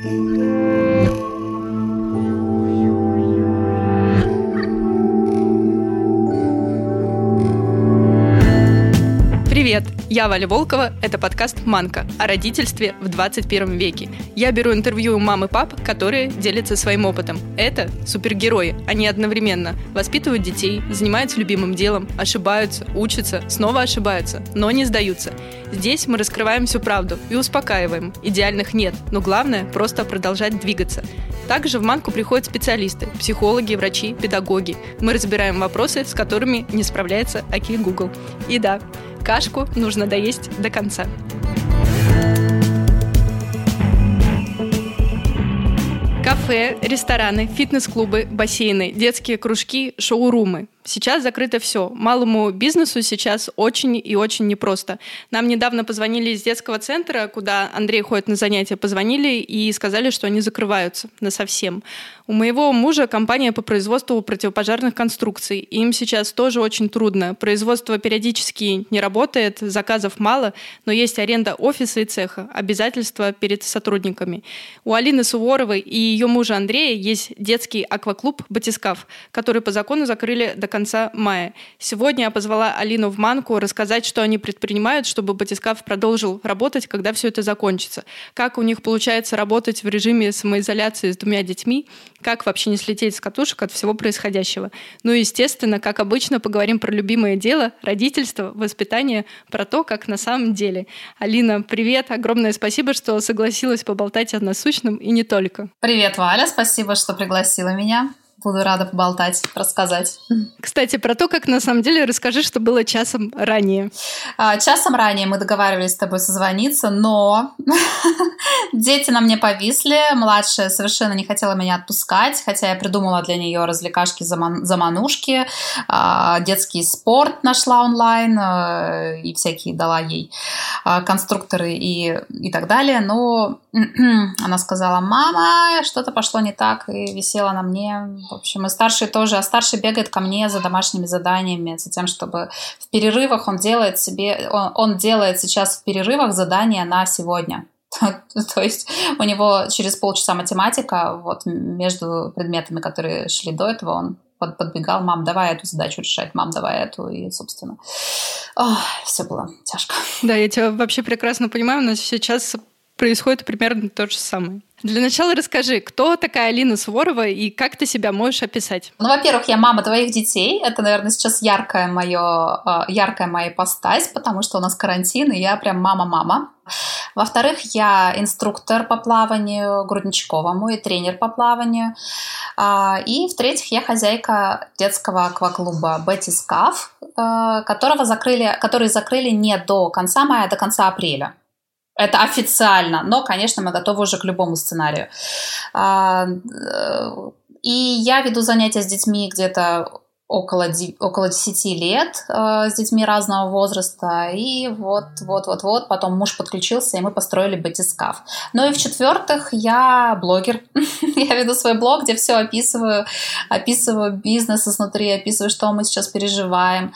Привет! Я Валя Волкова, это подкаст «Манка» о родительстве в 21 веке. Я беру интервью у мам и пап, которые делятся своим опытом. Это супергерои, они одновременно воспитывают детей, занимаются любимым делом, ошибаются, учатся, снова ошибаются, но не сдаются. Здесь мы раскрываем всю правду и успокаиваем. Идеальных нет, но главное – просто продолжать двигаться. Также в Манку приходят специалисты – психологи, врачи, педагоги. Мы разбираем вопросы, с которыми не справляется Аки Google. И да, кашку нужно доесть до конца. Кафе, рестораны, фитнес-клубы, бассейны, детские кружки, шоурумы. Сейчас закрыто все. Малому бизнесу сейчас очень и очень непросто. Нам недавно позвонили из детского центра, куда Андрей ходит на занятия, позвонили и сказали, что они закрываются на совсем. У моего мужа компания по производству противопожарных конструкций. Им сейчас тоже очень трудно. Производство периодически не работает, заказов мало, но есть аренда офиса и цеха, обязательства перед сотрудниками. У Алины Суворовой и ее мужа Андрея есть детский акваклуб «Батискаф», который по закону закрыли до конца конца мая. Сегодня я позвала Алину в Манку рассказать, что они предпринимают, чтобы батискаф продолжил работать, когда все это закончится. Как у них получается работать в режиме самоизоляции с двумя детьми, как вообще не слететь с катушек от всего происходящего. Ну и, естественно, как обычно, поговорим про любимое дело, родительство, воспитание, про то, как на самом деле. Алина, привет, огромное спасибо, что согласилась поболтать о насущном и не только. Привет, Валя, спасибо, что пригласила меня. Буду рада поболтать, рассказать. Кстати, про то, как на самом деле, расскажи, что было часом ранее. А, часом ранее мы договаривались с тобой созвониться, но дети на мне повисли. Младшая совершенно не хотела меня отпускать, хотя я придумала для нее развлекашки заманушки, а, детский спорт нашла онлайн э, и всякие дала ей а, конструкторы и, и так далее. Но она сказала, мама, что-то пошло не так, и висела на мне в общем, и старший тоже, а старший бегает ко мне за домашними заданиями, за тем, чтобы в перерывах он делает себе, он, он делает сейчас в перерывах задания на сегодня. То есть у него через полчаса математика, вот между предметами, которые шли до этого, он подбегал, мам, давай эту задачу решать, мам, давай эту, и, собственно, все было тяжко. Да, я тебя вообще прекрасно понимаю, нас сейчас происходит примерно то же самое. Для начала расскажи, кто такая Алина Суворова и как ты себя можешь описать? Ну, во-первых, я мама двоих детей. Это, наверное, сейчас яркая, моё, а, яркая моя ипостась, потому что у нас карантин, и я прям мама-мама. Во-вторых, я инструктор по плаванию грудничковому и тренер по плаванию. А, и в-третьих, я хозяйка детского акваклуба Betty Scaff, а, которого закрыли, который закрыли не до конца мая, а до конца апреля. Это официально, но, конечно, мы готовы уже к любому сценарию. А, э, и я веду занятия с детьми где-то около, около 10 лет э, с детьми разного возраста. И вот, вот, вот, вот, потом муж подключился, и мы построили батискаф. Ну и в-четвертых, я блогер. я веду свой блог, где все описываю, описываю бизнес изнутри, описываю, что мы сейчас переживаем.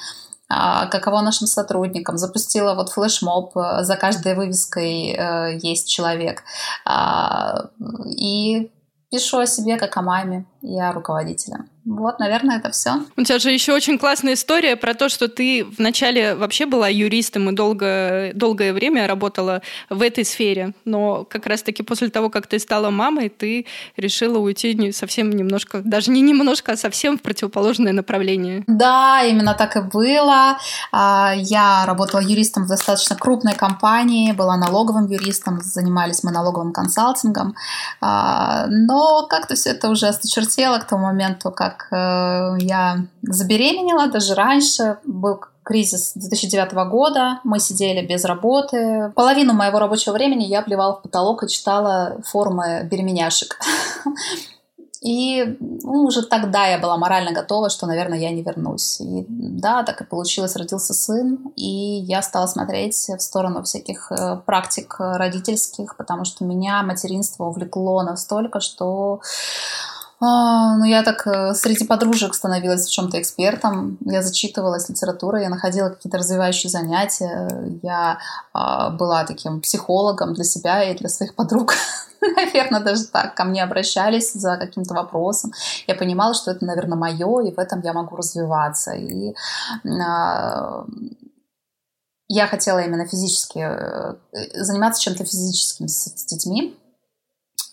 А, каково нашим сотрудникам. Запустила вот флешмоб, э, за каждой вывеской э, есть человек. А, и пишу о себе как о маме и о руководителе. Вот, наверное, это все. У тебя же еще очень классная история про то, что ты вначале вообще была юристом и долго, долгое время работала в этой сфере, но как раз-таки после того, как ты стала мамой, ты решила уйти не совсем немножко, даже не немножко, а совсем в противоположное направление. Да, именно так и было. А, я работала юристом в достаточно крупной компании, была налоговым юристом, занимались мы налоговым консалтингом, а, но как-то все это уже осточертело к тому моменту, как э, я забеременела, даже раньше был кризис 2009 года, мы сидели без работы. Половину моего рабочего времени я плевала в потолок и читала форумы беременяшек. И ну, уже тогда я была морально готова, что, наверное, я не вернусь. И да, так и получилось, родился сын, и я стала смотреть в сторону всяких э, практик родительских, потому что меня материнство увлекло настолько, что А, ну, я так э, среди подружек становилась в чем-то экспертом. Я зачитывалась литературой, я находила какие-то развивающие занятия. Я а, была таким психологом для себя и для своих подруг. Наверное, даже так. Ко мне обращались за каким-то вопросом. Я понимала, что это, наверное, мое, и в этом я могу развиваться. И а, я хотела именно физически э, заниматься чем-то физическим с детьми.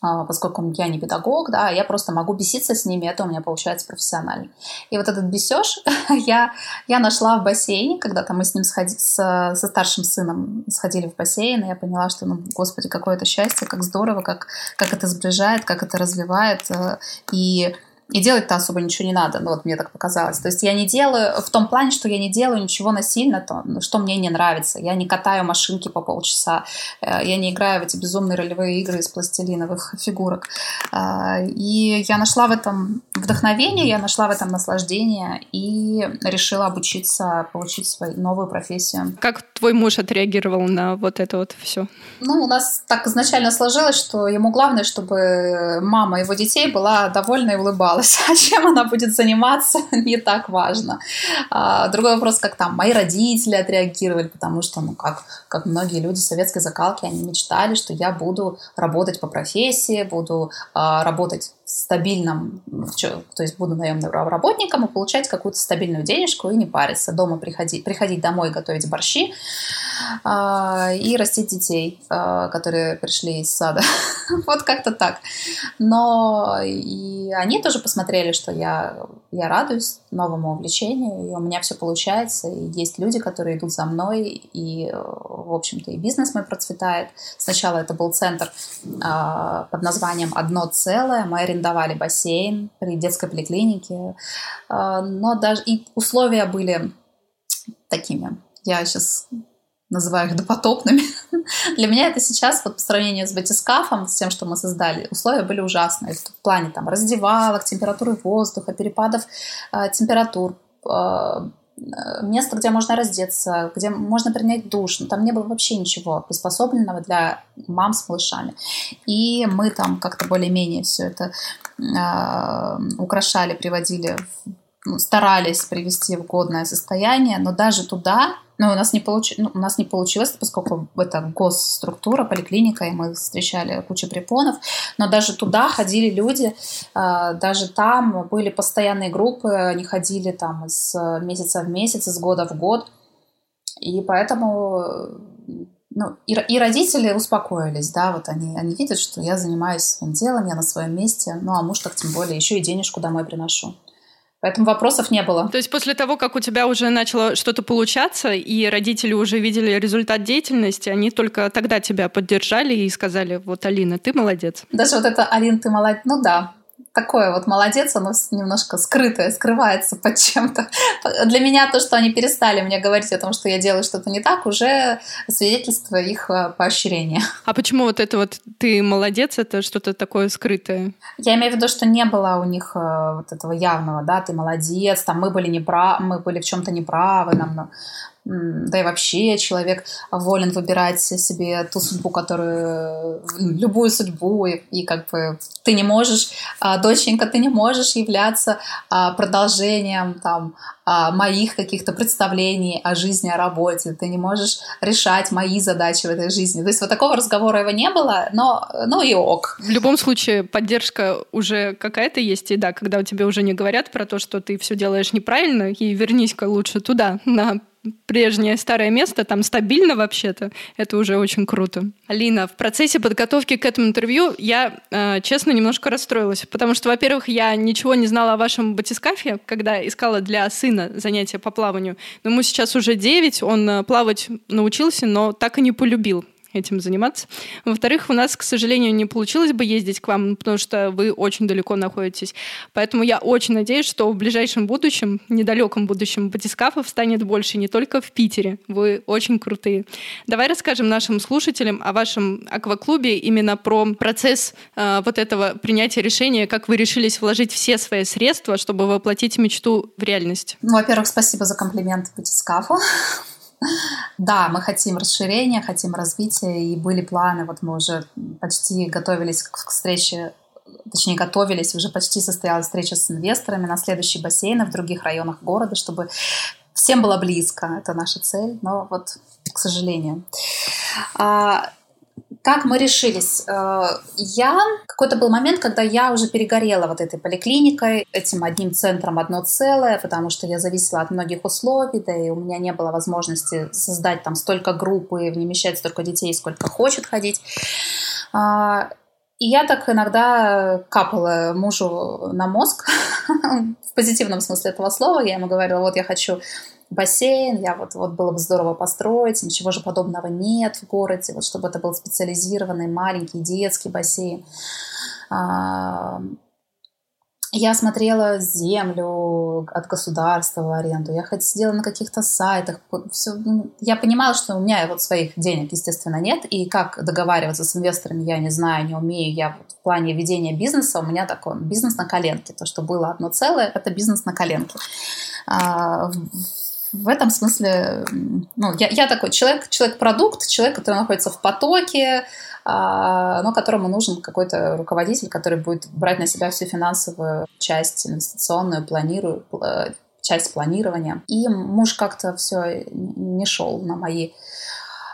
А, поскольку я не педагог, да, я просто могу беситься с ними, это у меня получается профессионально. И вот этот бесеж я, я нашла в бассейне, когда-то мы с ним сходи, с, со старшим сыном сходили в бассейн, и я поняла, что, ну, господи, какое это счастье, как здорово, как, как это сближает, как это развивает. Э, и и делать-то особо ничего не надо, ну вот мне так показалось. То есть я не делаю, в том плане, что я не делаю ничего насильно, то, ну, что мне не нравится. Я не катаю машинки по полчаса, э, я не играю в эти безумные ролевые игры из пластилиновых фигурок. Э, и я нашла в этом вдохновение, я нашла в этом наслаждение и решила обучиться, получить свою новую профессию. Как твой муж отреагировал на вот это вот все? Ну, у нас так изначально сложилось, что ему главное, чтобы мама его детей была довольна и улыбалась разобралась, а чем она будет заниматься, не так важно. А, другой вопрос, как там мои родители отреагировали, потому что, ну, как, как многие люди советской закалки, они мечтали, что я буду работать по профессии, буду а, работать стабильном, то есть буду наемным работником и получать какую-то стабильную денежку и не париться. Дома приходить, приходить домой, готовить борщи э, и растить детей, э, которые пришли из сада. вот как-то так. Но и они тоже посмотрели, что я, я радуюсь новому увлечению, и у меня все получается, и есть люди, которые идут за мной, и, в общем-то, и бизнес мой процветает. Сначала это был центр э, под названием «Одно целое», мы арендовали бассейн при детской поликлинике, а, но даже и условия были такими. Я сейчас называю их допотопными. Для меня это сейчас, вот по сравнению с батискафом, с тем, что мы создали, условия были ужасные. В плане там раздевалок, температуры воздуха, перепадов э, температур, э, место, где можно раздеться, где можно принять душ. Но там не было вообще ничего приспособленного для мам с малышами. И мы там как-то более-менее все это э, украшали, приводили, ну, старались привести в годное состояние, но даже туда но у нас не, получ... ну, у нас не получилось, поскольку это госструктура, поликлиника, и мы встречали кучу препонов. Но даже туда ходили люди, а, даже там были постоянные группы, они ходили там с месяца в месяц, из года в год. И поэтому ну, и, и родители успокоились, да, вот они, они видят, что я занимаюсь своим делом, я на своем месте, ну, а муж так тем более еще и денежку домой приношу. Поэтому вопросов не было. То есть после того, как у тебя уже начало что-то получаться, и родители уже видели результат деятельности, они только тогда тебя поддержали и сказали, вот, Алина, ты молодец. Даже вот это, Алина, ты молодец, ну да, такое вот молодец, оно немножко скрытое, скрывается под чем-то. Для меня то, что они перестали мне говорить о том, что я делаю что-то не так, уже свидетельство их э, поощрения. А почему вот это вот ты молодец, это что-то такое скрытое? Я имею в виду, что не было у них э, вот этого явного, да, ты молодец, там мы были неправы, мы были в чем-то неправы, нам да и вообще человек волен выбирать себе ту судьбу, которую, любую судьбу, и, и как бы ты не можешь, а, доченька, ты не можешь являться а, продолжением там а, моих каких-то представлений о жизни, о работе, ты не можешь решать мои задачи в этой жизни. То есть вот такого разговора его не было, но ну и ок. В любом случае поддержка уже какая-то есть, и да, когда у тебя уже не говорят про то, что ты все делаешь неправильно, и вернись-ка лучше туда, на прежнее старое место, там стабильно вообще-то. Это уже очень круто. Алина, в процессе подготовки к этому интервью я, э, честно, немножко расстроилась, потому что, во-первых, я ничего не знала о вашем батискафе, когда искала для сына занятия по плаванию. Но ему сейчас уже 9, он э, плавать научился, но так и не полюбил этим заниматься. Во-вторых, у нас, к сожалению, не получилось бы ездить к вам, потому что вы очень далеко находитесь. Поэтому я очень надеюсь, что в ближайшем будущем, недалеком будущем, батискафов станет больше не только в Питере. Вы очень крутые. Давай расскажем нашим слушателям о вашем акваклубе, именно про процесс э, вот этого принятия решения, как вы решились вложить все свои средства, чтобы воплотить мечту в реальность. Ну, во-первых, спасибо за комплимент батискафу. Да, мы хотим расширения, хотим развития, и были планы, вот мы уже почти готовились к встрече точнее, готовились, уже почти состоялась встреча с инвесторами на следующие бассейны в других районах города, чтобы всем было близко. Это наша цель, но вот, к сожалению. А, как мы решились? Э, я... Какой-то был момент, когда я уже перегорела вот этой поликлиникой, этим одним центром одно целое, потому что я зависела от многих условий, да и у меня не было возможности создать там столько групп и вмещать столько детей, сколько хочет ходить. А, и я так иногда капала мужу на мозг, в позитивном смысле этого слова. Я ему говорила, вот я хочу бассейн, я вот, вот было бы здорово построить, ничего же подобного нет в городе, вот чтобы это был специализированный маленький детский бассейн. Я смотрела землю от государства в аренду, я сидела на каких-то сайтах, все, ну, я понимала, что у меня вот своих денег, естественно, нет, и как договариваться с инвесторами я не знаю, не умею, я вот в плане ведения бизнеса у меня такой бизнес на коленке, то, что было одно целое, это бизнес на коленке. А, в этом смысле, ну, я, я такой человек, человек-продукт, человек, который находится в потоке, но которому нужен какой-то руководитель, который будет брать на себя всю финансовую часть инвестиционную, планирую, часть планирования. И муж как-то все не шел на мои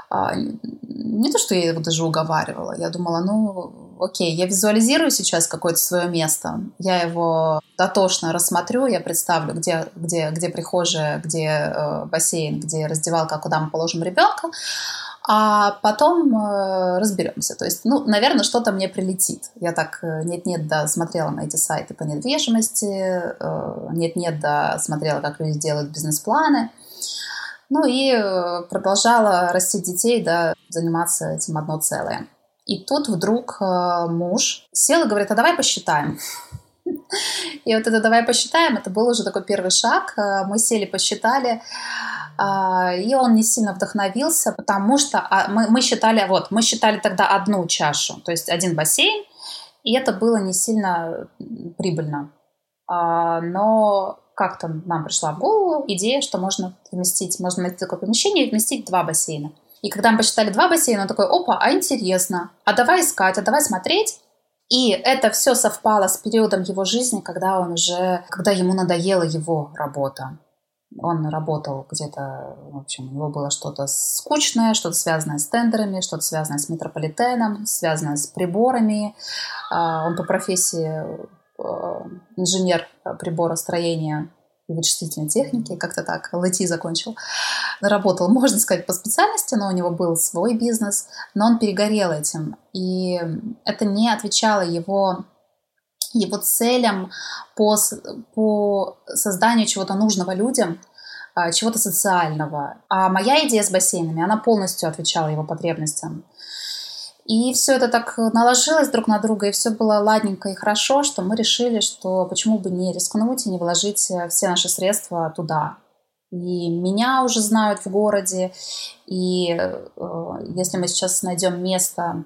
а, не то, что я его даже уговаривала, я думала, ну, окей, я визуализирую сейчас какое-то свое место, я его дотошно рассмотрю, я представлю, где, где, где прихожая, где э, бассейн, где раздевалка, куда мы положим ребенка, а потом э, разберемся. То есть, ну, наверное, что-то мне прилетит. Я так э, нет-нет, да, смотрела на эти сайты по недвижимости, э, нет-нет, да, смотрела, как люди делают бизнес-планы. Ну и э, продолжала растить детей, да, заниматься этим одно целое. И тут вдруг э, муж сел и говорит, а давай посчитаем. И вот это «давай посчитаем» это был уже такой первый шаг. Э, мы сели, посчитали, и он не сильно вдохновился, потому что а, мы, считали, вот, мы считали тогда одну чашу, то есть один бассейн, и это было не сильно прибыльно. Но как-то нам пришла в голову идея, что можно вместить, можно найти такое помещение и вместить два бассейна. И когда мы посчитали два бассейна, он такой, опа, а интересно, а давай искать, а давай смотреть. И это все совпало с периодом его жизни, когда он уже, когда ему надоела его работа. Он работал где-то, в общем, у него было что-то скучное, что-то связанное с тендерами, что-то связанное с метрополитеном, связанное с приборами. А, он по профессии Э, инженер приборостроения и вычислительной техники, как-то так, ЛТ закончил. Работал, можно сказать, по специальности, но у него был свой бизнес, но он перегорел этим. И это не отвечало его его целям по, по созданию чего-то нужного людям, а, чего-то социального. А моя идея с бассейнами, она полностью отвечала его потребностям. И все это так наложилось друг на друга, и все было ладненько и хорошо, что мы решили, что почему бы не рискнуть и не вложить э, все наши средства туда. И меня уже знают в городе, и э, если мы сейчас найдем место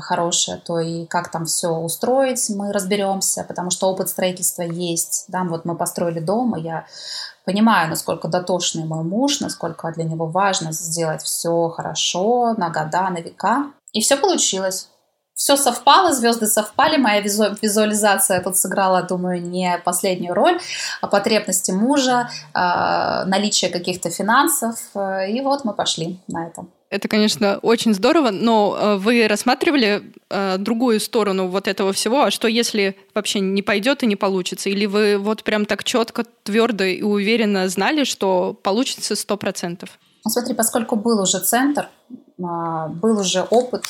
хорошее, то и как там все устроить, мы разберемся, потому что опыт строительства есть. Да, вот мы построили дом, и я понимаю, насколько дотошный мой муж, насколько для него важно сделать все хорошо, на года, на века. И все получилось. Все совпало, звезды совпали, моя визу визуализация тут сыграла, думаю, не последнюю роль, а потребности мужа, э, наличие каких-то финансов, э, и вот мы пошли на это. Это, конечно, очень здорово, но э, вы рассматривали э, другую сторону вот этого всего, а что если вообще не пойдет и не получится? Или вы вот прям так четко, твердо и уверенно знали, что получится сто процентов? Ну, смотри, поскольку был уже центр, а, был уже опыт.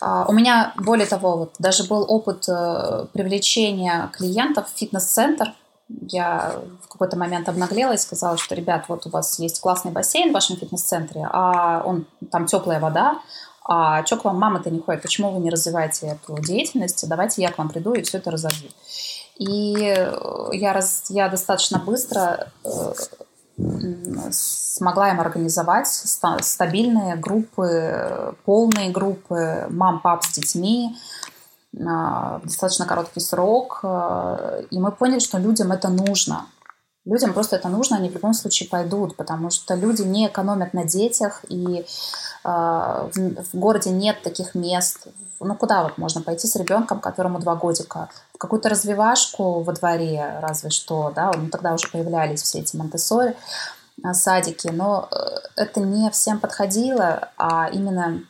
А, у меня, более того, вот, даже был опыт э, привлечения клиентов в фитнес-центр. Я в какой-то момент обнаглела и сказала, что, ребят, вот у вас есть классный бассейн в вашем фитнес-центре, а он, там теплая вода, а что к вам мама-то не ходит, почему вы не развиваете эту деятельность, давайте я к вам приду и все это разовью. И я, раз, я достаточно быстро э, смогла им организовать стабильные группы, полные группы мам, пап с детьми в достаточно короткий срок. А, и мы поняли, что людям это нужно. Людям просто это нужно, они в любом случае пойдут, потому что люди не экономят на детях, и э, в, в городе нет таких мест. Ну, куда вот можно пойти с ребенком, которому два годика? В какую-то развивашку во дворе, разве что, да, ну, тогда уже появлялись все эти монте садики, но э, это не всем подходило, а именно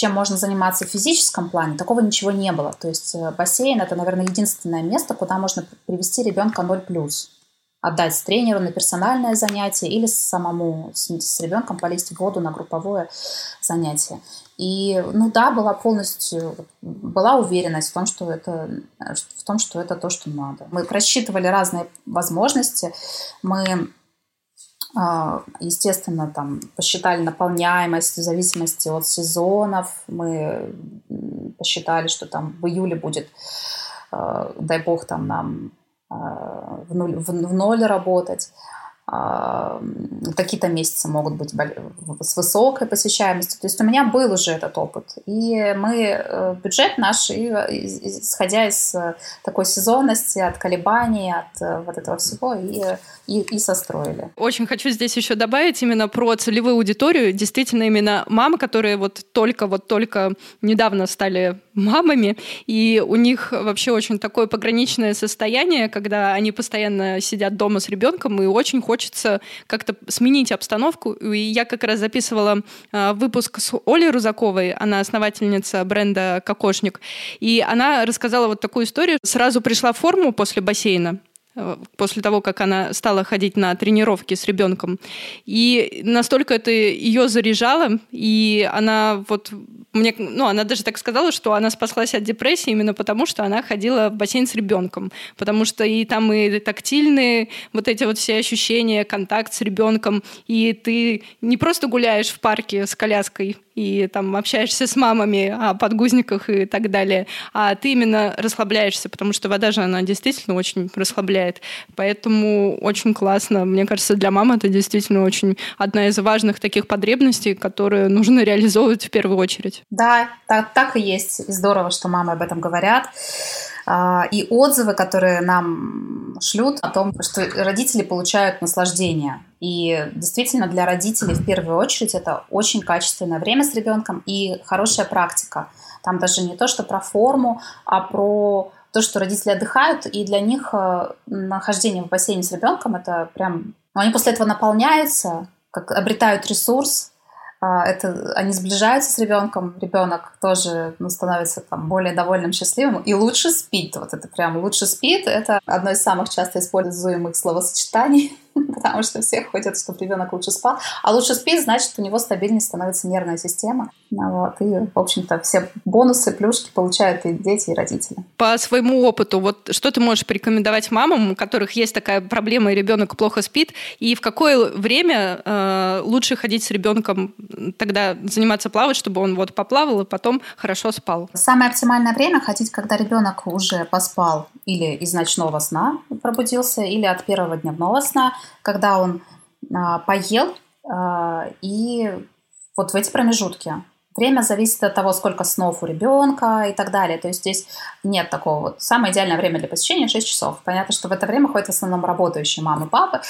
чем можно заниматься в физическом плане, такого ничего не было. То есть э, бассейн – это, наверное, единственное место, куда можно привести ребенка 0+. Отдать тренеру на персональное занятие или самому с, с ребенком полезть в воду на групповое занятие. И, ну да, была полностью, была уверенность в том, что это, в том, что это то, что надо. Мы просчитывали разные возможности, мы естественно, там посчитали наполняемость в зависимости от сезонов. Мы посчитали, что там в июле будет, а, дай бог, там нам а, в ноль, в ноль работать. Какие-то месяцы могут быть с высокой посещаемостью. То есть у меня был уже этот опыт. И мы э, бюджет наш, и, исходя из э, такой сезонности, от колебаний, от э, вот этого всего, и и, и состроили. Очень хочу здесь еще добавить именно про целевую аудиторию. Действительно, именно мамы, которые вот только вот только недавно стали мамами, и у них вообще очень такое пограничное состояние, когда они постоянно сидят дома с ребенком, и очень хочется как-то сменить обстановку. И я как раз записывала а, выпуск с Олей Рузаковой, она основательница бренда «Кокошник», и она рассказала вот такую историю. Сразу пришла форму после бассейна, после того, как она стала ходить на тренировки с ребенком. И настолько это ее заряжало, и она вот мне, ну, она даже так сказала, что она спаслась от депрессии именно потому, что она ходила в бассейн с ребенком, потому что и там и тактильные вот эти вот все ощущения, контакт с ребенком, и ты не просто гуляешь в парке с коляской и там общаешься с мамами о подгузниках и так далее, а ты именно расслабляешься, потому что вода же, она действительно очень расслабляет. Поэтому очень классно. Мне кажется, для мамы это действительно очень одна из важных таких потребностей, которые нужно реализовывать в первую очередь. Да, так, так и есть. Здорово, что мамы об этом говорят. А, и отзывы, которые нам шлют о том, что родители получают наслаждение. И действительно для родителей в первую очередь это очень качественное время с ребенком и хорошая практика. Там даже не то, что про форму, а про то, что родители отдыхают, и для них э, нахождение в бассейне с ребенком это прям... Ну, они после этого наполняются, как обретают ресурс, а, это, они сближаются с ребенком, ребенок тоже ну, становится там, более довольным, счастливым и лучше спит. Вот это прям лучше спит. Это одно из самых часто используемых словосочетаний потому что все хотят, чтобы ребенок лучше спал. А лучше спит, значит, у него стабильнее становится нервная система. Ну вот, и, в общем-то, все бонусы, плюшки получают и дети, и родители. По своему опыту, вот что ты можешь порекомендовать мамам, у которых есть такая проблема, и ребенок плохо спит, и в какое время э, лучше ходить с ребенком, тогда заниматься плавать, чтобы он вот поплавал и потом хорошо спал? Самое оптимальное время ходить, когда ребенок уже поспал или из ночного сна пробудился, или от первого дневного сна, когда он а, поел, а, и вот в эти промежутки. Время зависит от того, сколько снов у ребенка и так далее. То есть здесь нет такого вот. Самое идеальное время для посещения 6 часов. Понятно, что в это время ходят в основном работающие мамы, папы.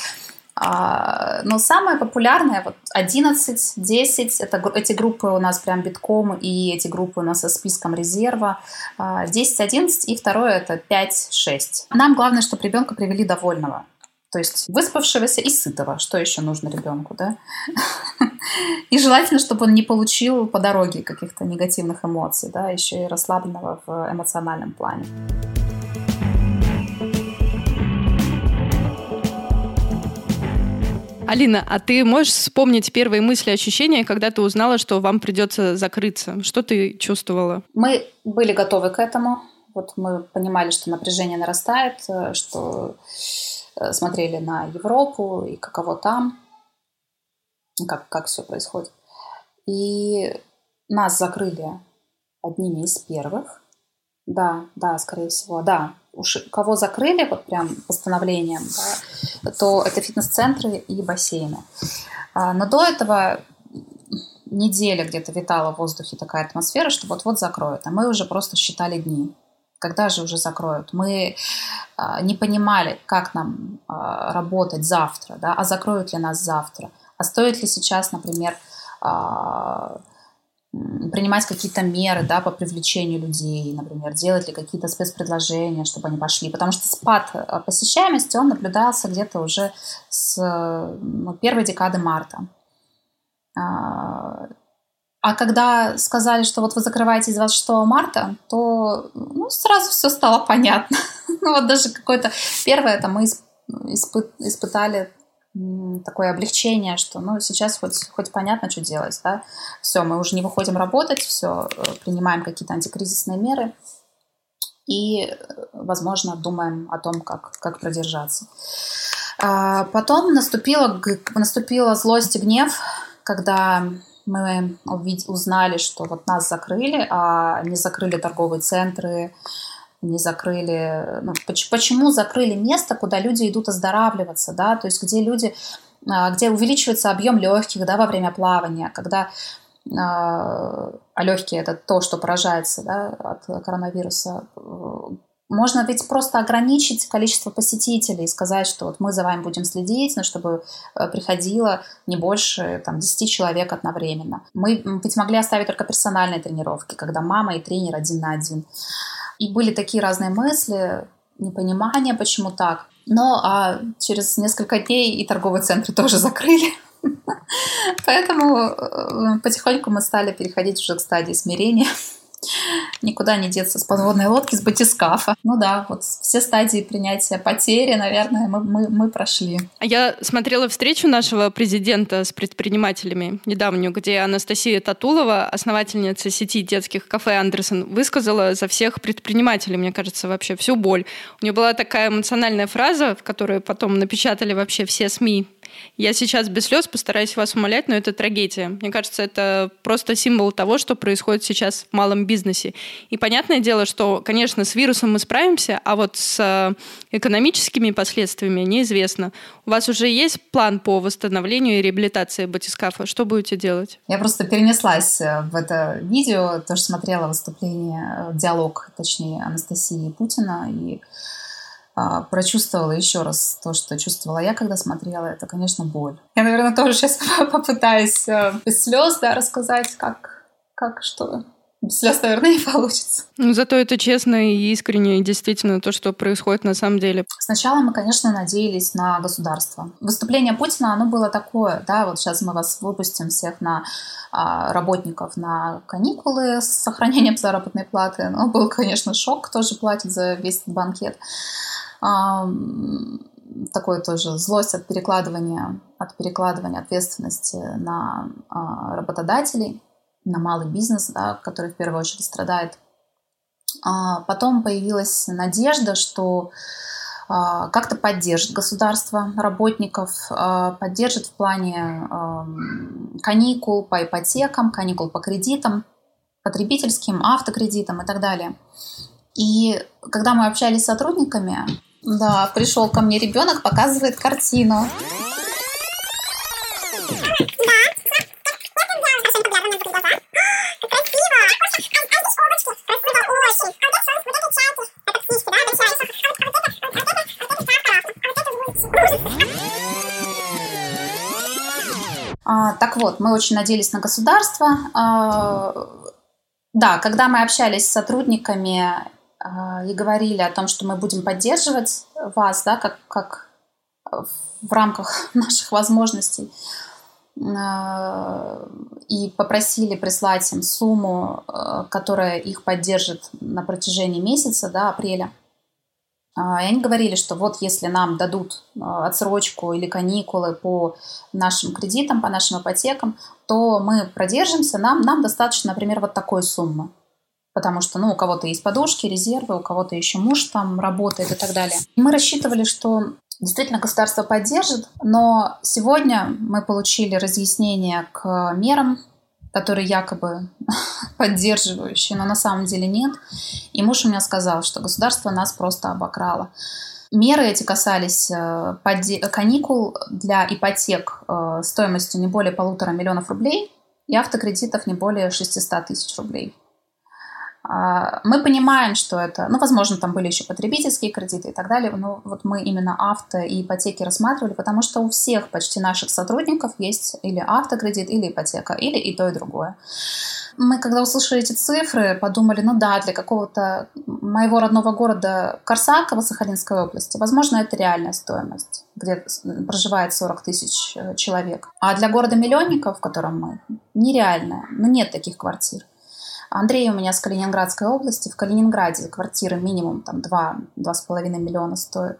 А, но самое популярное вот 11, 10, это, эти группы у нас прям битком, и эти группы у нас со списком резерва. 10, а, 11 и второе это 5, 6. Нам главное, чтобы ребенка привели довольного. То есть выспавшегося и сытого. Что еще нужно ребенку, да? И желательно, чтобы он не получил по дороге каких-то негативных эмоций, да, еще и расслабленного в эмоциональном плане. Алина, а ты можешь вспомнить первые мысли, ощущения, когда ты узнала, что вам придется закрыться? Что ты чувствовала? Мы были готовы к этому. Вот мы понимали, что напряжение нарастает, э, что смотрели на Европу и каково там, как, как все происходит. И нас закрыли одними из первых. Да, да, скорее всего, да. Уж кого закрыли, вот прям постановлением, да, то это фитнес-центры и бассейны. А, но до этого неделя где-то витала в воздухе такая атмосфера, что вот-вот закроют. А мы уже просто считали дни. Когда же уже закроют? Мы а, не понимали, как нам а, работать завтра, да, а закроют ли нас завтра? А стоит ли сейчас, например, а, принимать какие-то меры да, по привлечению людей, например, делать ли какие-то спецпредложения, чтобы они пошли. Потому что спад посещаемости, он наблюдался где-то уже с ну, первой декады марта. А когда сказали, что вот вы закрываетесь 26 марта, то ну, сразу все стало понятно. ну вот даже какое-то первое, это мы испы- испытали такое облегчение, что ну сейчас хоть, хоть понятно, что делать, да, все, мы уже не выходим работать, все, э, принимаем какие-то антикризисные меры и, возможно, думаем о том, как, как продержаться. А потом наступила, наступила злость и гнев, когда мы узнали, что вот нас закрыли, а не закрыли торговые центры, не закрыли... Ну, почему закрыли место, куда люди идут оздоравливаться, да, то есть где люди, а, где увеличивается объем легких, да, во время плавания, когда а, а легкие это то, что поражается да, от коронавируса, можно ведь просто ограничить количество посетителей и сказать, что вот мы за вами будем следить, но чтобы э, приходило не больше там, 10 человек одновременно. Мы ведь могли оставить только персональные тренировки, когда мама и тренер один на один. И были такие разные мысли, непонимание, почему так. Но а через несколько дней и торговые центры тоже закрыли. Поэтому э, потихоньку мы стали переходить уже к стадии смирения никуда не деться с подводной лодки, с батискафа. Ну да, вот все стадии принятия потери, наверное, мы, мы, мы прошли. Я смотрела встречу нашего президента с предпринимателями недавнюю, где Анастасия Татулова, основательница сети детских кафе Андерсон, высказала за всех предпринимателей, мне кажется, вообще всю боль. У нее была такая эмоциональная фраза, в которой потом напечатали вообще все СМИ я сейчас без слез постараюсь вас умолять, но это трагедия. Мне кажется, это просто символ того, что происходит сейчас в малом бизнесе. И понятное дело, что, конечно, с вирусом мы справимся, а вот с э, экономическими последствиями неизвестно. У вас уже есть план по восстановлению и реабилитации батискафа? Что будете делать? Я просто перенеслась э, в это видео, тоже смотрела выступление, э, диалог, точнее, Анастасии Путина, и прочувствовала еще раз то, что чувствовала я, когда смотрела, это, конечно, боль. Я, наверное, тоже сейчас попытаюсь э, без слез да, рассказать, как, как что слез, наверное, не получится. Ну, зато это честно и искренне, и действительно то, что происходит на самом деле. Сначала мы, конечно, надеялись на государство. Выступление Путина, оно было такое, да, вот сейчас мы вас выпустим всех на а, работников на каникулы с сохранением заработной платы. Ну, был, конечно, шок, кто же платит за весь этот банкет такой тоже злость от перекладывания, от перекладывания ответственности на а, работодателей, на малый бизнес, да, который в первую очередь страдает. А потом появилась надежда, что а, как-то поддержит государство работников, а, поддержит в плане каникул по ипотекам, каникул по кредитам, потребительским, автокредитам и так далее. И когда мы общались с сотрудниками, да, пришел ко мне ребенок, показывает картину. Так вот, мы очень надеялись на государство. А, да, когда мы общались с сотрудниками а, и говорили о том, что мы будем поддерживать вас, да, как, как в рамках наших возможностей, а, и попросили прислать им сумму, а, которая их поддержит на протяжении месяца, да, апреля. И они говорили, что вот если нам дадут отсрочку или каникулы по нашим кредитам, по нашим ипотекам, то мы продержимся, нам, нам достаточно, например, вот такой суммы потому что, ну, у кого-то есть подушки, резервы, у кого-то еще муж там работает и так далее. Мы рассчитывали, что действительно государство поддержит, но сегодня мы получили разъяснение к мерам, которые якобы поддерживающие, но на самом деле нет. И муж у меня сказал, что государство нас просто обокрало. Меры эти касались э, каникул для ипотек э, стоимостью не более полутора миллионов рублей и автокредитов не более 600 тысяч рублей. А, мы понимаем, что это, ну, возможно, там были еще потребительские кредиты и так далее, но вот мы именно авто и ипотеки рассматривали, потому что у всех почти наших сотрудников есть или автокредит, или ипотека, или и то, и другое. Мы, когда услышали эти цифры, подумали, ну да, для какого-то моего родного города Корсакова, Сахалинской области, возможно, это реальная стоимость, где проживает 40 тысяч э, человек. А для города-миллионников, в котором мы, нереальная. Ну, нет таких квартир. Андрей у меня с Калининградской области. В Калининграде квартиры минимум там 2-2,5 миллиона стоят.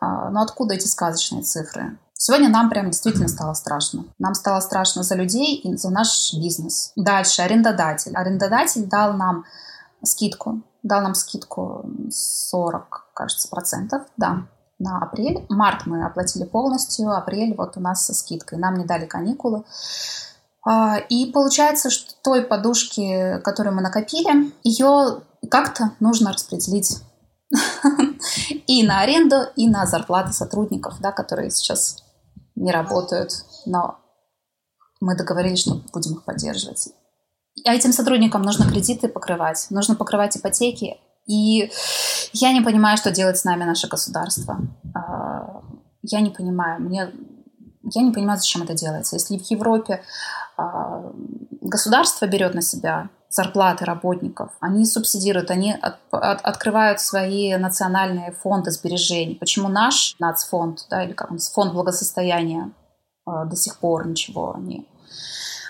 А, но откуда эти сказочные цифры? Сегодня нам прям действительно стало страшно. Нам стало страшно за людей и за наш бизнес. Дальше арендодатель. Арендодатель дал нам скидку. Дал нам скидку 40, кажется, процентов. Да, на апрель. Март мы оплатили полностью, апрель вот у нас со скидкой. Нам не дали каникулы. А, и получается, что той подушки, которую мы накопили, ее как-то нужно распределить и на аренду, и на зарплаты сотрудников, да, которые сейчас не работают, но мы договорились, что будем их поддерживать. А этим сотрудникам нужно кредиты покрывать, нужно покрывать ипотеки. И я не понимаю, что делает с нами наше государство. А, я не понимаю. Мне я не понимаю, зачем это делается. Если в Европе а, государство берет на себя зарплаты работников, они субсидируют, они от, от, открывают свои национальные фонды сбережений. Почему наш нацфонд, да, или как он, фонд благосостояния а, до сих пор ничего не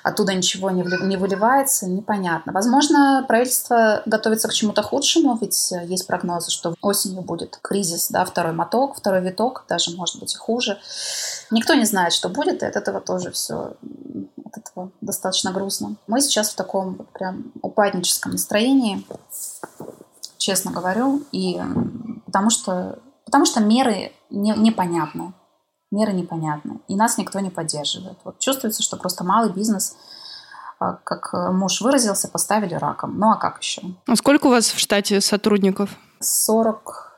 оттуда ничего не, не выливается, непонятно. Возможно, правительство готовится к чему-то худшему, ведь есть прогнозы, что осенью будет кризис, да, второй моток, второй виток, даже, может быть, и хуже. Никто не знает, что будет, и от этого тоже все от этого достаточно грустно. Мы сейчас в таком вот прям упадническом настроении, честно говорю, и потому что, потому что меры не, непонятны меры непонятны, и нас никто не поддерживает. Вот чувствуется, что просто малый бизнес, а, как муж выразился, поставили раком. Ну а как еще? А сколько у вас в штате сотрудников? 40,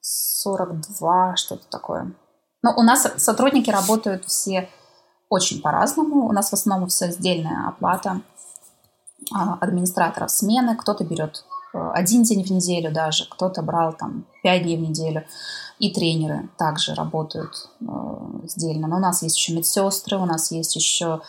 42, что-то такое. Ну, у нас сотрудники работают все очень по-разному. У нас в основном все сдельная оплата а, администраторов смены. Кто-то берет э, один день в неделю даже, кто-то брал там пять дней в неделю. И тренеры также работают э, сдельно. Но у нас есть еще медсестры, у нас есть еще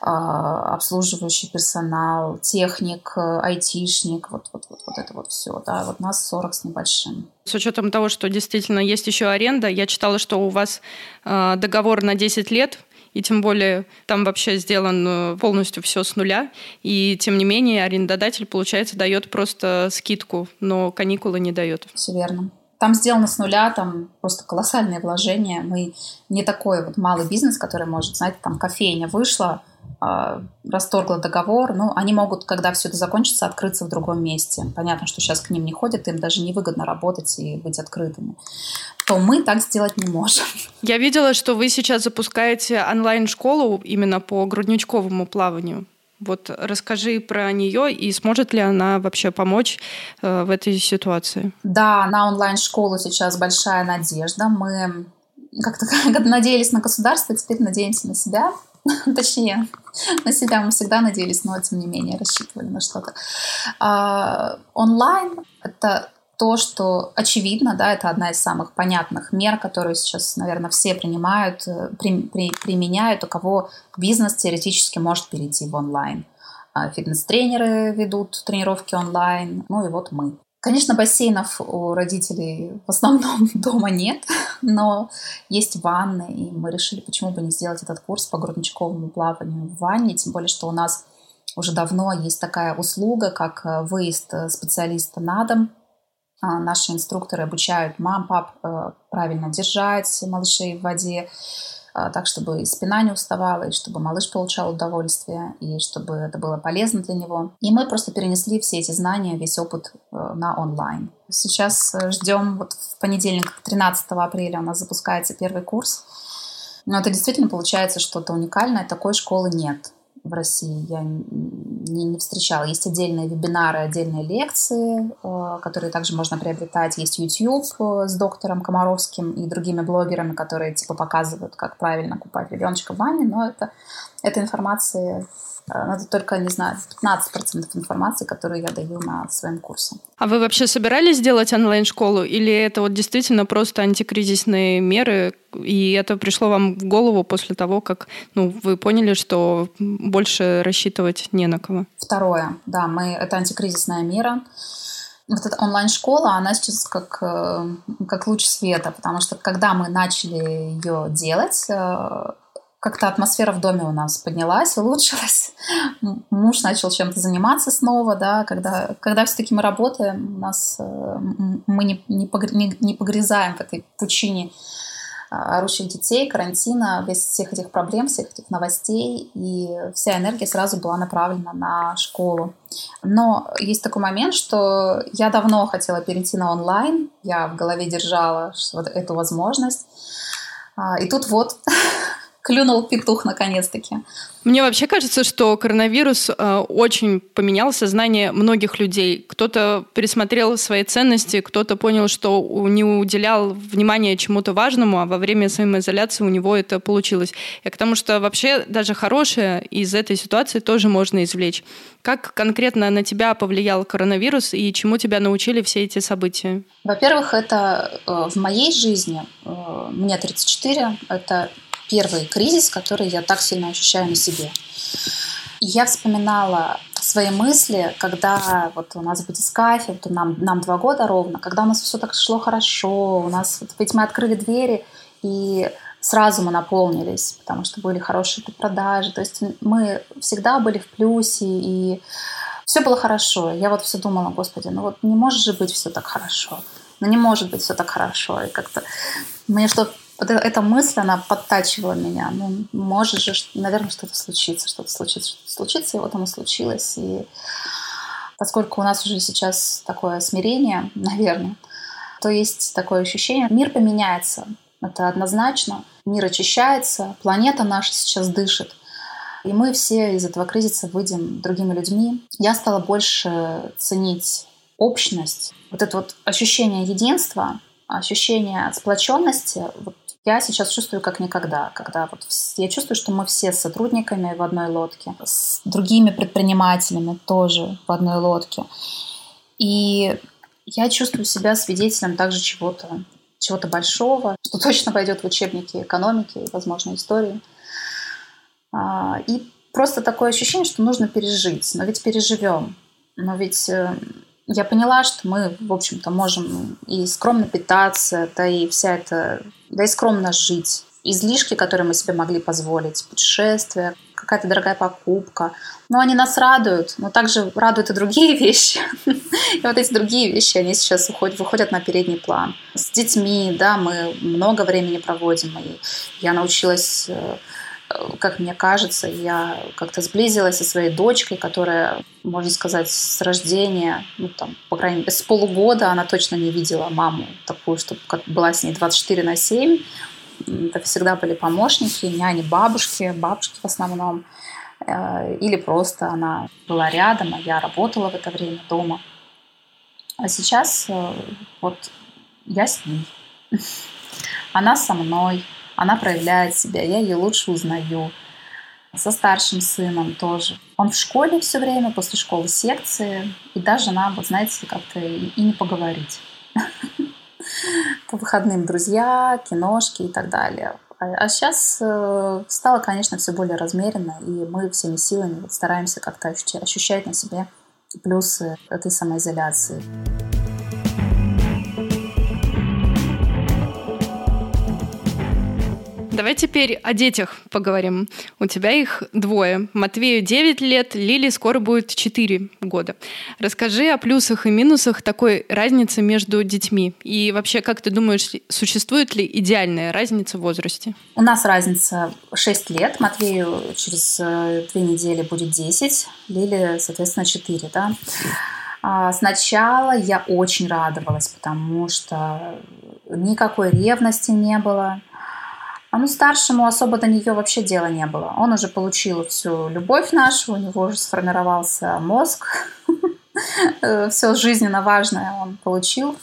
э, обслуживающий персонал, техник, э, айтишник, вот, вот, вот, вот это вот все, да, вот нас 40 с небольшим. С учетом того, что действительно есть еще аренда, я читала, что у вас э, договор на 10 лет, и тем более там вообще сделано полностью все с нуля, и тем не менее арендодатель, получается, дает просто скидку, но каникулы не дает. Все верно. Там сделано с нуля, там просто колоссальные вложения. Мы не такой вот малый бизнес, который может, знаете, там кофейня вышла, э, расторгла договор. Ну, они могут, когда все это закончится, открыться в другом месте. Понятно, что сейчас к ним не ходят, им даже невыгодно работать и быть открытыми. То мы так сделать не можем. Я видела, что вы сейчас запускаете онлайн-школу именно по грудничковому плаванию. Вот расскажи про нее и сможет ли она вообще помочь э, в этой ситуации? Да, на онлайн-школу сейчас большая надежда. Мы как-то надеялись на государство, теперь надеемся на себя. Точнее, на себя мы всегда надеялись, но тем не менее рассчитывали на что-то. А, онлайн — это то, что очевидно, да, это одна из самых понятных мер, которые сейчас, наверное, все принимают, э, при, при, применяют, у кого бизнес теоретически может перейти в онлайн. А, фитнес-тренеры ведут тренировки онлайн, ну и вот мы. Конечно, бассейнов у родителей в основном дома нет, но есть ванны, и мы решили, почему бы не сделать этот курс по грудничковому плаванию в ванне, тем более, что у нас уже давно есть такая услуга, как э, выезд э, специалиста на дом наши инструкторы обучают мам, пап э, правильно держать малышей в воде, а, так, чтобы и спина не уставала, и чтобы малыш получал удовольствие, и чтобы это было полезно для него. И мы просто перенесли все эти знания, весь опыт э, на онлайн. Сейчас э, ждем, вот в понедельник, 13 апреля у нас запускается первый курс. Но это действительно получается что-то уникальное, такой школы нет в России я не, не встречала. Есть отдельные вебинары, отдельные лекции, э, которые также можно приобретать. Есть YouTube э, с доктором Комаровским и другими блогерами, которые типа показывают, как правильно купать ребеночка в ванне, но это, этой информации ну, это только, не знаю, 15% информации, которую я даю на своем курсе. А вы вообще собирались сделать онлайн-школу или это вот действительно просто антикризисные меры, и это пришло вам в голову после того, как ну, вы поняли, что больше рассчитывать не на кого? Второе, да, мы, это антикризисная мера. Вот эта онлайн-школа, она сейчас как, э, как луч света, потому что когда мы начали ее делать, э, как-то атмосфера в доме у нас поднялась, улучшилась. Муж начал чем-то заниматься снова, да, когда, когда все-таки мы работаем, у нас, э, мы не, не, не погрязаем в этой пучине а, орущих детей, карантина, весь всех этих проблем, всех этих новостей, и вся энергия сразу была направлена на школу. Но есть такой момент, что я давно хотела перейти на онлайн, я в голове держала вот эту возможность, а, и тут вот клюнул петух наконец-таки. Мне вообще кажется, что коронавирус э, очень поменял сознание многих людей. Кто-то пересмотрел свои ценности, кто-то понял, что не уделял внимания чему-то важному, а во время самоизоляции у него это получилось. И к тому, что вообще даже хорошее из этой ситуации тоже можно извлечь. Как конкретно на тебя повлиял коронавирус и чему тебя научили все эти события? Во-первых, это э, в моей жизни, э, мне 34, это первый кризис, который я так сильно ощущаю на себе. И я вспоминала свои мысли, когда вот у нас батискафе, вот нам, нам два года ровно, когда у нас все так шло хорошо, у нас, вот, ведь мы открыли двери, и сразу мы наполнились, потому что были хорошие продажи, то есть мы всегда были в плюсе, и все было хорошо. Я вот все думала, господи, ну вот не может же быть все так хорошо. Ну не может быть все так хорошо. И как-то мне что вот эта мысль, она подтачивала меня. Ну, может же, наверное, что-то случится, что-то случится, что-то случится, и вот оно случилось. И поскольку у нас уже сейчас такое смирение, наверное, то есть такое ощущение, мир поменяется. Это однозначно. Мир очищается, планета наша сейчас дышит. И мы все из этого кризиса выйдем другими людьми. Я стала больше ценить общность, вот это вот ощущение единства, ощущение сплоченности, вот я сейчас чувствую как никогда, когда вот я чувствую, что мы все с сотрудниками в одной лодке, с другими предпринимателями тоже в одной лодке. И я чувствую себя свидетелем также чего-то чего-то большого, что точно войдет в учебники экономики и, возможно, истории. А, и просто такое ощущение, что нужно пережить. Но ведь переживем. Но ведь э, я поняла, что мы, в общем-то, можем и скромно питаться, да и вся эта, да и скромно жить. Излишки, которые мы себе могли позволить, путешествия, какая-то дорогая покупка. Но они нас радуют, но также радуют и другие вещи. И вот эти другие вещи, они сейчас уходят, выходят на передний план. С детьми, да, мы много времени проводим. И я научилась э, как мне кажется, я как-то сблизилась со своей дочкой, которая, можно сказать, с рождения, ну, там, по крайней мере, с полугода она точно не видела маму такую, чтобы как была с ней 24 на 7. Это всегда были помощники, няни, бабушки, бабушки в основном. Э, или просто она была рядом, а я работала в это время дома. А сейчас э, вот я с ней. Она со мной она проявляет себя, я ее лучше узнаю. Со старшим сыном тоже. Он в школе все время, после школы секции, и даже нам, вот знаете, как-то и не поговорить. По выходным друзья, киношки и так далее. А сейчас э, стало, конечно, все более размеренно, и мы всеми силами стараемся как-то ощущать на себе плюсы этой самоизоляции. Давай теперь о детях поговорим. У тебя их двое. Матвею 9 лет, Лили скоро будет 4 года. Расскажи о плюсах и минусах такой разницы между детьми. И вообще, как ты думаешь, существует ли идеальная разница в возрасте? У нас разница 6 лет. Матвею через э, две недели будет 10, Лили, соответственно, 4, да? А, сначала я очень радовалась, потому что никакой ревности не было. А ну старшему особо до нее вообще дела не было. Он уже получил всю любовь нашу, у него уже сформировался мозг. Все жизненно важное он получил.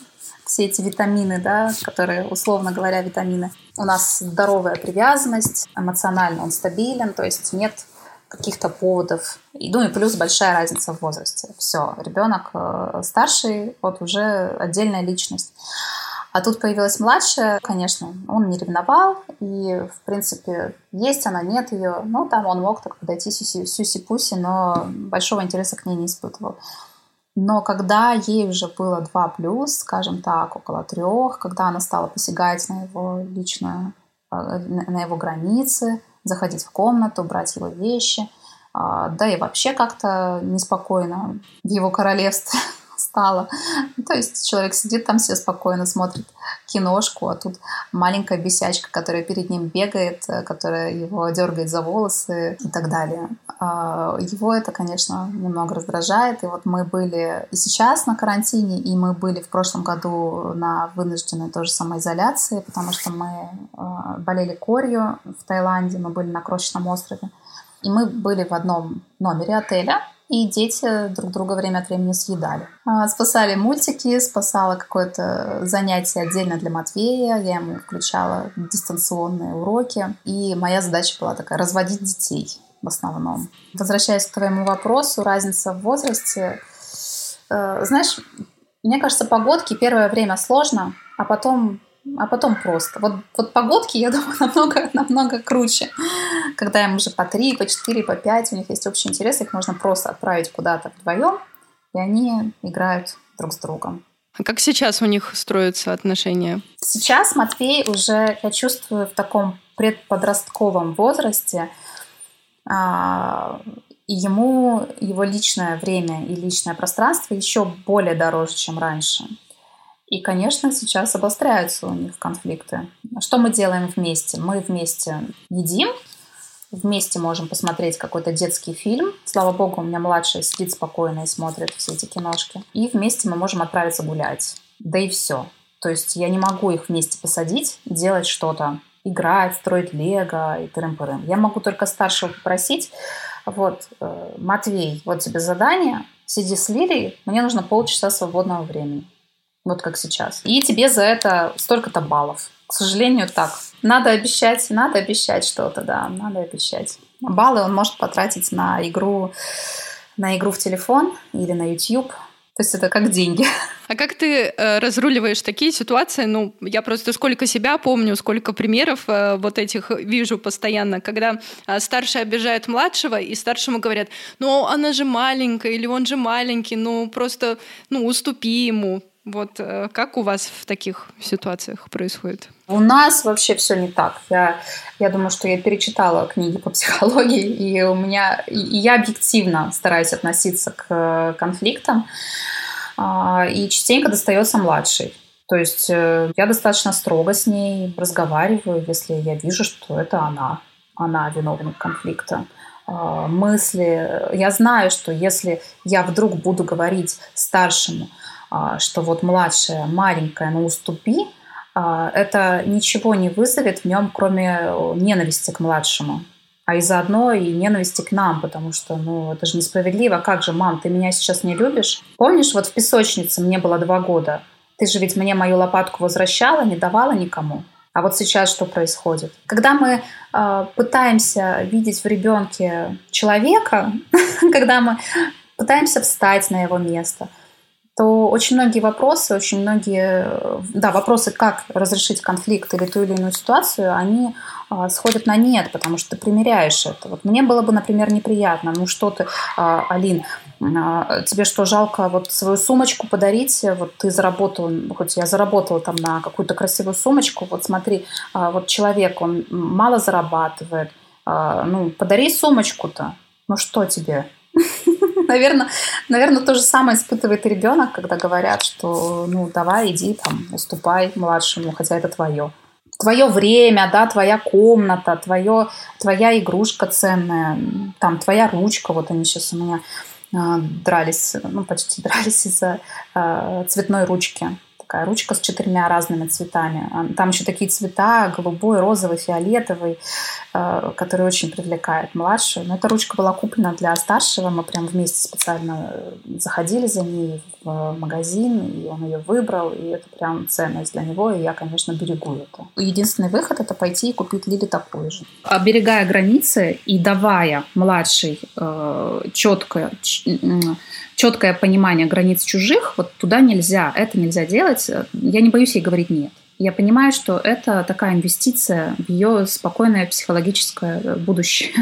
Все эти витамины, да, которые, условно говоря, витамины. У нас здоровая привязанность, эмоционально он стабилен, то есть нет каких-то поводов. И, ну и плюс большая разница в возрасте. Все, ребенок э, старший, вот уже отдельная личность. А тут появилась младшая, конечно, он не ревновал, и, в принципе, есть она, нет ее. Ну, там он мог так подойти сюси-пуси, но большого интереса к ней не испытывал. Но когда ей уже было 2 плюс, скажем так, около трех, когда она стала посягать на его личную, э, на его границы, заходить в комнату, брать его вещи, а, да и вообще как-то неспокойно в его королевстве стало. Ну, то есть человек сидит там все спокойно, смотрит киношку, а тут маленькая бесячка, которая перед ним бегает, э, которая его дергает за волосы и так далее. А, его это, конечно, немного раздражает. И вот мы были и сейчас на карантине, и мы были в прошлом году на вынужденной тоже самоизоляции, потому что мы э, болели корью в Таиланде, мы были на крошечном острове. И мы были в одном номере отеля, и дети друг друга время от времени съедали. А, спасали мультики, спасала какое-то занятие отдельно для Матвея, я ему включала дистанционные уроки, и моя задача была такая — разводить детей в основном. Возвращаясь к твоему вопросу, разница в возрасте. Э, знаешь, мне кажется, погодки первое время сложно, а потом а потом просто. Вот, вот погодки, я думаю, намного, намного круче. Когда им уже по три, по четыре, по пять, у них есть общий интерес, их можно просто отправить куда-то вдвоем, и они играют друг с другом. А как сейчас у них строятся отношения? Сейчас Матвей уже, я чувствую, в таком предподростковом возрасте, а, и ему его личное время и личное пространство еще более дороже, чем раньше. И, конечно, сейчас обостряются у них конфликты. Что мы делаем вместе? Мы вместе едим, вместе можем посмотреть какой-то детский фильм. Слава богу, у меня младшая сидит спокойно и смотрит все эти киношки. И вместе мы можем отправиться гулять. Да и все. То есть я не могу их вместе посадить делать что-то. Играть, строить лего и тырым-пырым. Я могу только старшего попросить, вот, э, Матвей, вот тебе задание, сиди с Лилией, мне нужно полчаса свободного времени вот как сейчас. И тебе за это столько-то баллов. К сожалению, так. Надо обещать, надо обещать что-то, да, надо обещать. Баллы он может потратить на игру, на игру в телефон или на YouTube. То есть это как деньги. А как ты э, разруливаешь такие ситуации? Ну, я просто сколько себя помню, сколько примеров э, вот этих вижу постоянно, когда э, старший обижает младшего, и старшему говорят, ну, она же маленькая, или он же маленький, ну, просто, ну, уступи ему. Вот э, как у вас в таких ситуациях происходит? У нас вообще все не так. Я, я думаю, что я перечитала книги по психологии, и у меня и я объективно стараюсь относиться к конфликтам, а, и частенько достается младший. То есть э, я достаточно строго с ней разговариваю, если я вижу, что это она, она виновник конфликта а, мысли. Я знаю, что если я вдруг буду говорить старшему, что вот младшая, маленькая, но уступи, а, это ничего не вызовет в нем, кроме ненависти к младшему. А и заодно и ненависти к нам, потому что, ну, это же несправедливо. Как же, мам, ты меня сейчас не любишь? Помнишь, вот в песочнице мне было два года. Ты же ведь мне мою лопатку возвращала, не давала никому. А вот сейчас что происходит? Когда мы э, пытаемся видеть в ребенке человека, когда мы пытаемся встать на его место, то очень многие вопросы, очень многие, да, вопросы, как разрешить конфликт или ту или иную ситуацию, они а, сходят на нет, потому что ты примеряешь это. Вот мне было бы, например, неприятно, ну что ты, а, Алин, а, тебе что, жалко вот свою сумочку подарить, вот ты заработал, хоть я заработала там на какую-то красивую сумочку, вот смотри, а, вот человек, он мало зарабатывает, а, ну, подари сумочку-то, ну что тебе, наверное, наверное, то же самое испытывает ребенок, когда говорят, что ну давай, иди там, уступай младшему, хотя это твое. Твое время, да, твоя комната, твое, твоя игрушка ценная, там твоя ручка, вот они сейчас у меня э, дрались, ну почти дрались из-за э, цветной ручки такая ручка с четырьмя разными цветами. А, там еще такие цвета, голубой, розовый, фиолетовый, э, которые очень привлекают младшую. Но эта ручка была куплена для старшего. Мы прям вместе специально э, заходили за ней в магазин, и он ее выбрал, и это прям ценность для него, и я, конечно, берегу это. Единственный выход — это пойти и купить Лили такую же. Оберегая границы и давая младшей э, четкое, четкое понимание границ чужих, вот туда нельзя, это нельзя делать. Я не боюсь ей говорить «нет». Я понимаю, что это такая инвестиция в ее спокойное психологическое будущее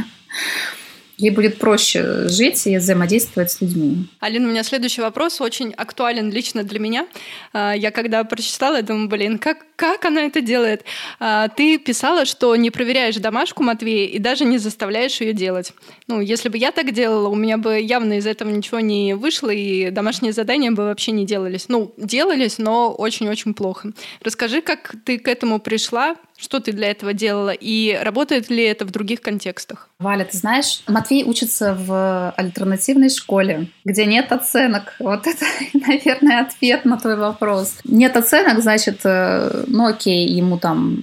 ей будет проще жить и взаимодействовать с людьми. Алина, у меня следующий вопрос очень актуален лично для меня. А, я когда прочитала, я думаю, блин, как, как она это делает? А, ты писала, что не проверяешь домашку Матвея и даже не заставляешь ее делать. Ну, если бы я так делала, у меня бы явно из этого ничего не вышло, и домашние задания бы вообще не делались. Ну, делались, но очень-очень плохо. Расскажи, как ты к этому пришла, что ты для этого делала и работает ли это в других контекстах? Валя, ты знаешь, Матвей учится в альтернативной школе, где нет оценок. Вот это, наверное, ответ на твой вопрос. Нет оценок, значит, э, ну окей, ему там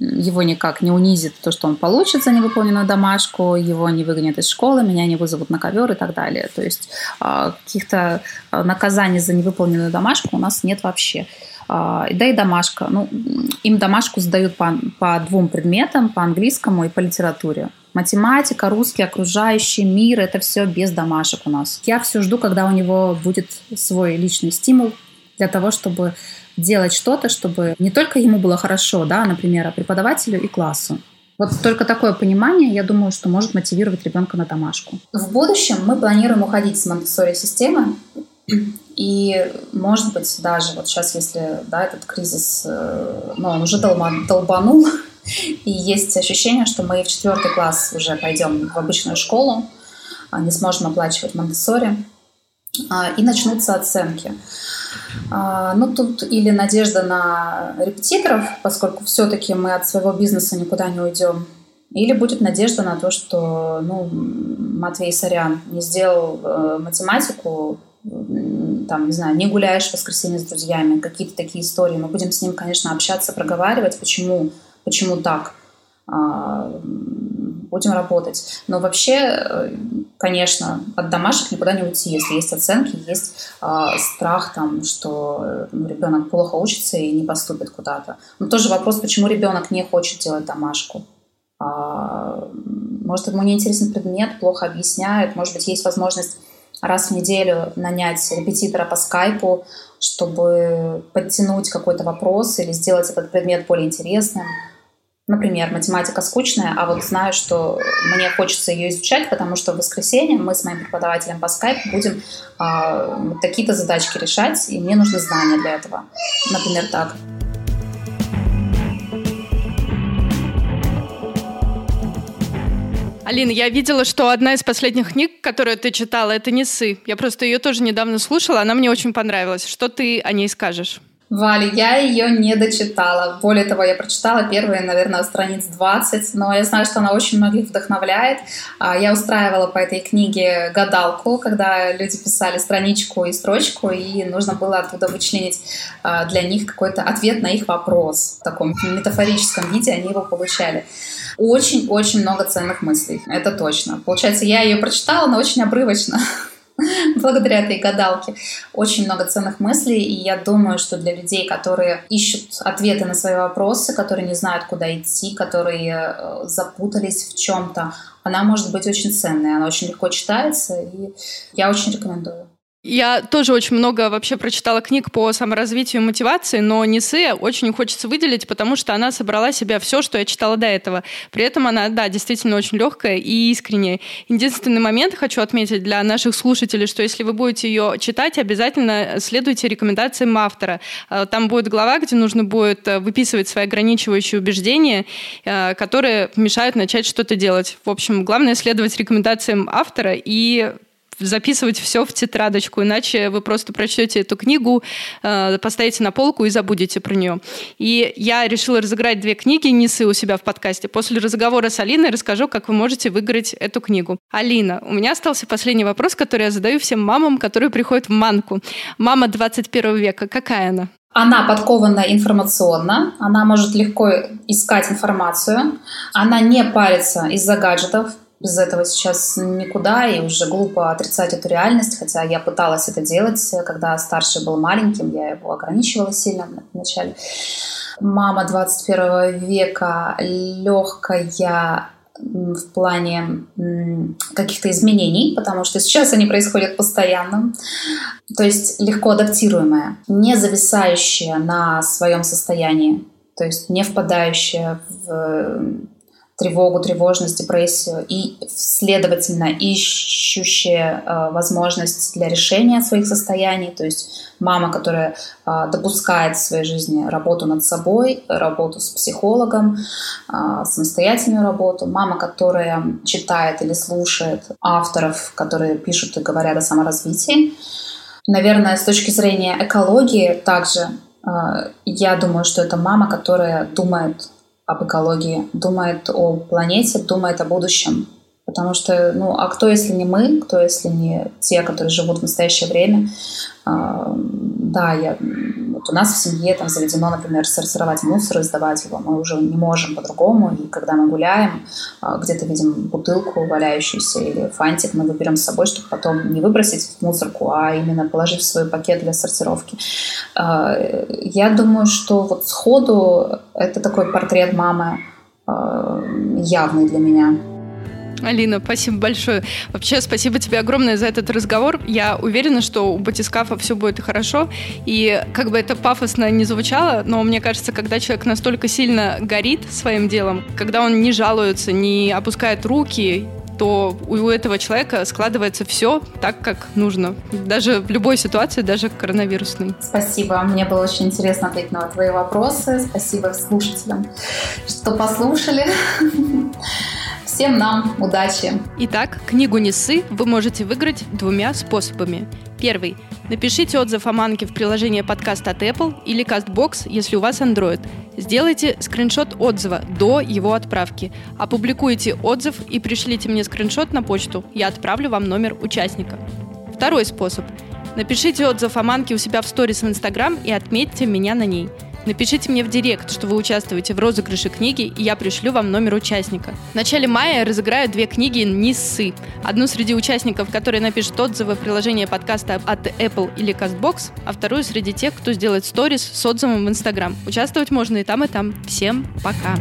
его никак не унизит то, что он получит за невыполненную домашку, его не выгонят из школы, меня не вызовут на ковер и так далее. То есть а, каких-то а, наказаний за невыполненную домашку у нас нет вообще. А, да и домашка. Ну, им домашку сдают по, по двум предметам, по английскому и по литературе. Математика, русский, окружающий мир – это все без домашек у нас. Я все жду, когда у него будет свой личный стимул для того, чтобы делать что-то, чтобы не только ему было хорошо, да, например, а преподавателю и классу. Вот только такое понимание, я думаю, что может мотивировать ребенка на домашку. В будущем мы планируем уходить с Монтессори системы и, может быть, даже вот сейчас, если да, этот кризис, э, ну, он уже долбанул, и есть ощущение, что мы в четвертый класс уже пойдем в обычную школу, а не сможем оплачивать Монтессори, а, и начнутся оценки. А, ну, тут или надежда на репетиторов, поскольку все-таки мы от своего бизнеса никуда не уйдем, или будет надежда на то, что ну, Матвей Сорян не сделал э, математику там, не знаю, не гуляешь в воскресенье с друзьями, какие-то такие истории. Мы будем с ним, конечно, общаться, проговаривать, почему, почему так. А, будем работать. Но вообще, э, конечно, от домашек никуда не уйти. Если есть оценки, есть а, страх, там, что ну, ребенок плохо учится и не поступит куда-то. Но тоже вопрос, почему ребенок не хочет делать домашку. А, может, ему не интересен предмет, плохо объясняют, может быть, есть возможность раз в неделю нанять репетитора по скайпу, чтобы подтянуть какой-то вопрос или сделать этот предмет более интересным. Например, математика скучная, а вот знаю, что мне хочется ее изучать, потому что в воскресенье мы с моим преподавателем по скайпу будем э, такие-то задачки решать, и мне нужны знания для этого. Например, так. Алина, я видела, что одна из последних книг, которую ты читала, это «Несы». Я просто ее тоже недавно слушала, она мне очень понравилась. Что ты о ней скажешь? Валя, я ее не дочитала. Более того, я прочитала первые, наверное, страниц 20, но я знаю, что она очень многих вдохновляет. А, я устраивала по этой книге гадалку, когда люди писали страничку и строчку, и нужно было оттуда вычленить а, для них какой-то ответ на их вопрос. В таком метафорическом виде они его получали. Очень-очень много ценных мыслей, это точно. Получается, я ее прочитала, но очень обрывочно. благодаря этой гадалке. Очень много ценных мыслей, и я думаю, что для людей, которые ищут ответы на свои вопросы, которые не знают, куда идти, которые э, запутались в чем-то, она может быть очень ценной, она очень легко читается, и я очень рекомендую. Я тоже очень много вообще прочитала книг по саморазвитию и мотивации, но Нисы очень хочется выделить, потому что она собрала себя все, что я читала до этого. При этом она, да, действительно очень легкая и искренняя. Единственный момент хочу отметить для наших слушателей, что если вы будете ее читать, обязательно следуйте рекомендациям автора. Э, там будет глава, где нужно будет э, выписывать свои ограничивающие убеждения, э, которые мешают начать что-то делать. В общем, главное следовать рекомендациям автора и записывать все в тетрадочку, иначе вы просто прочтете эту книгу, э, поставите на полку и забудете про нее. И я решила разыграть две книги Нисы у себя в подкасте. После разговора с Алиной расскажу, как вы можете выиграть эту книгу. Алина, у меня остался последний вопрос, который я задаю всем мамам, которые приходят в Манку. Мама 21 века, какая она? Она подкована информационно, она может легко искать информацию, она не парится из-за гаджетов, без этого сейчас никуда, и уже глупо отрицать эту реальность, хотя я пыталась это делать, когда старший был маленьким, я его ограничивала сильно вначале. Мама 21 века легкая в плане каких-то изменений, потому что сейчас они происходят постоянно. То есть легко адаптируемая, не зависающая на своем состоянии, то есть не впадающая в тревогу, тревожность, депрессию и, следовательно, ищущая э, возможность для решения своих состояний, то есть мама, которая э, допускает в своей жизни работу над собой, работу с психологом, э, самостоятельную работу, мама, которая читает или слушает авторов, которые пишут и говорят о саморазвитии. Наверное, с точки зрения экологии также э, я думаю, что это мама, которая думает об экологии, думает о планете, думает о будущем. Потому что, ну, а кто, если не мы, кто, если не те, которые живут в настоящее время? А, да, я, вот у нас в семье там заведено, например, сортировать мусор и сдавать его. Мы уже не можем по-другому. И когда мы гуляем, а, где-то видим бутылку валяющуюся или фантик, мы выберем с собой, чтобы потом не выбросить в мусорку, а именно положить в свой пакет для сортировки. А, я думаю, что вот сходу это такой портрет мамы явный для меня. Алина, спасибо большое. Вообще, спасибо тебе огромное за этот разговор. Я уверена, что у батискафа все будет хорошо. И как бы это пафосно не звучало, но мне кажется, когда человек настолько сильно горит своим делом, когда он не жалуется, не опускает руки, то у этого человека складывается все так, как нужно. Даже в любой ситуации, даже коронавирусной. Спасибо. Мне было очень интересно ответить на твои вопросы. Спасибо слушателям, что послушали. Всем нам удачи! Итак, книгу «Несы» вы можете выиграть двумя способами. Первый. Напишите отзыв о манке в приложении подкаст от Apple или CastBox, если у вас Android. Сделайте скриншот отзыва до его отправки. Опубликуйте отзыв и пришлите мне скриншот на почту. Я отправлю вам номер участника. Второй способ. Напишите отзыв о манке у себя в сторис в Instagram и отметьте меня на ней – Напишите мне в директ, что вы участвуете в розыгрыше книги, и я пришлю вам номер участника. В начале мая я разыграю две книги «Ниссы». Одну среди участников, которые напишут отзывы приложения подкаста от Apple или CastBox, а вторую среди тех, кто сделает сторис с отзывом в Instagram. Участвовать можно и там, и там. Всем пока!